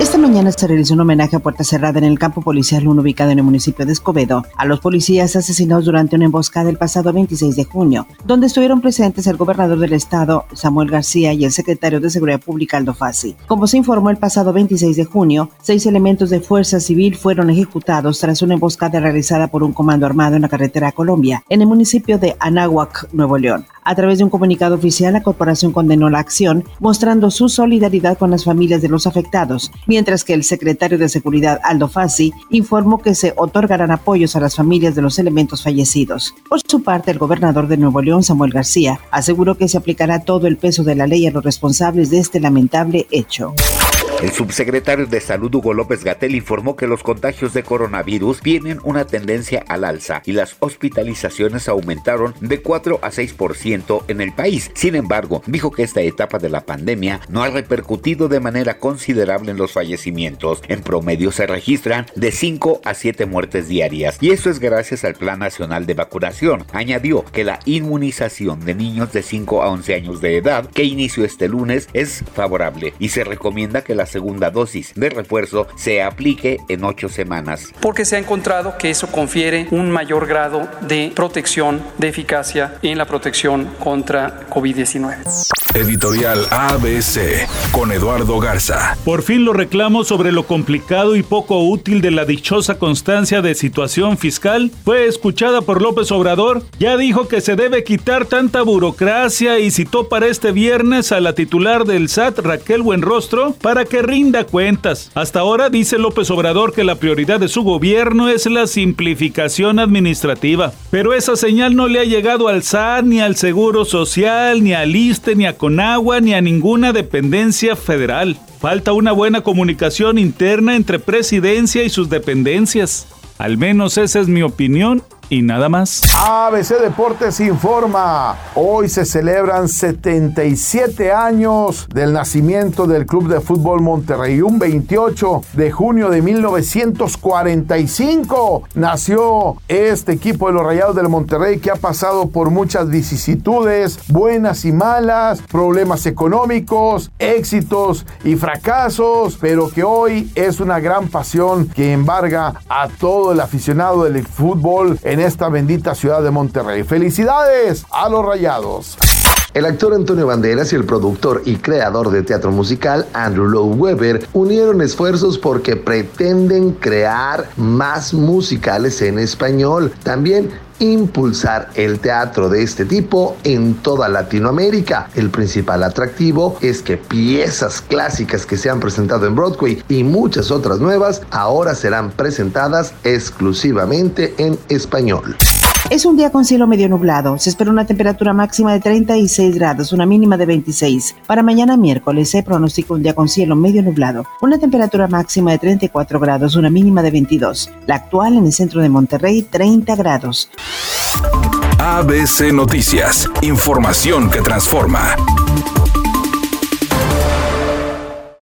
Esta mañana se realizó un homenaje a puerta cerrada en el campo policial 1 ubicado en el municipio de Escobedo a los policías asesinados durante una emboscada el pasado 26 de junio, donde estuvieron presentes el gobernador del estado, Samuel García, y el secretario de Seguridad Pública, Aldo Fassi. Como se informó el pasado 26 de junio, seis elementos de fuerza civil fueron ejecutados tras una emboscada realizada por un comando armado en la carretera Colombia, en el municipio de Anáhuac, Nuevo León. A través de un comunicado oficial, la corporación condenó la acción, mostrando su solidaridad con las familias de los afectados, mientras que el secretario de Seguridad, Aldo Fassi, informó que se otorgarán apoyos a las familias de los elementos fallecidos. Por su parte, el gobernador de Nuevo León, Samuel García, aseguró que se aplicará todo el peso de la ley a los responsables de este lamentable hecho. El subsecretario de Salud Hugo López Gatel informó que los contagios de coronavirus tienen una tendencia al alza y las hospitalizaciones aumentaron de 4 a 6% en el país. Sin embargo, dijo que esta etapa de la pandemia no ha repercutido de manera considerable en los fallecimientos. En promedio se registran de 5 a 7 muertes diarias y eso es gracias al Plan Nacional de Vacunación. Añadió que la inmunización de niños de 5 a 11 años de edad que inició este lunes es favorable y se recomienda que la segunda dosis de refuerzo se aplique en ocho semanas. Porque se ha encontrado que eso confiere un mayor grado de protección, de eficacia en la protección contra COVID-19. Editorial ABC con Eduardo Garza. Por fin los reclamos sobre lo complicado y poco útil de la dichosa constancia de situación fiscal fue escuchada por López Obrador. Ya dijo que se debe quitar tanta burocracia y citó para este viernes a la titular del SAT, Raquel Buenrostro, para que rinda cuentas. Hasta ahora dice López Obrador que la prioridad de su gobierno es la simplificación administrativa. Pero esa señal no le ha llegado al SAT, ni al Seguro Social, ni al ISTE, ni a Conagua, ni a ninguna dependencia federal. Falta una buena comunicación interna entre presidencia y sus dependencias. Al menos esa es mi opinión y nada más. ABC Deportes informa. Hoy se celebran 77 años del nacimiento del Club de Fútbol Monterrey. Un 28 de junio de 1945 nació este equipo de los Rayados del Monterrey que ha pasado por muchas vicisitudes, buenas y malas, problemas económicos, éxitos y fracasos, pero que hoy es una gran pasión que embarga a todo el aficionado del fútbol en esta bendita ciudad de Monterrey. Felicidades a los rayados. El actor Antonio Banderas y el productor y creador de teatro musical Andrew Lowe Webber unieron esfuerzos porque pretenden crear más musicales en español. También impulsar el teatro de este tipo en toda Latinoamérica. El principal atractivo es que piezas clásicas que se han presentado en Broadway y muchas otras nuevas ahora serán presentadas exclusivamente en español. Es un día con cielo medio nublado. Se espera una temperatura máxima de 36 grados, una mínima de 26. Para mañana miércoles se pronostica un día con cielo medio nublado. Una temperatura máxima de 34 grados, una mínima de 22. La actual en el centro de Monterrey, 30 grados. ABC Noticias. Información que transforma.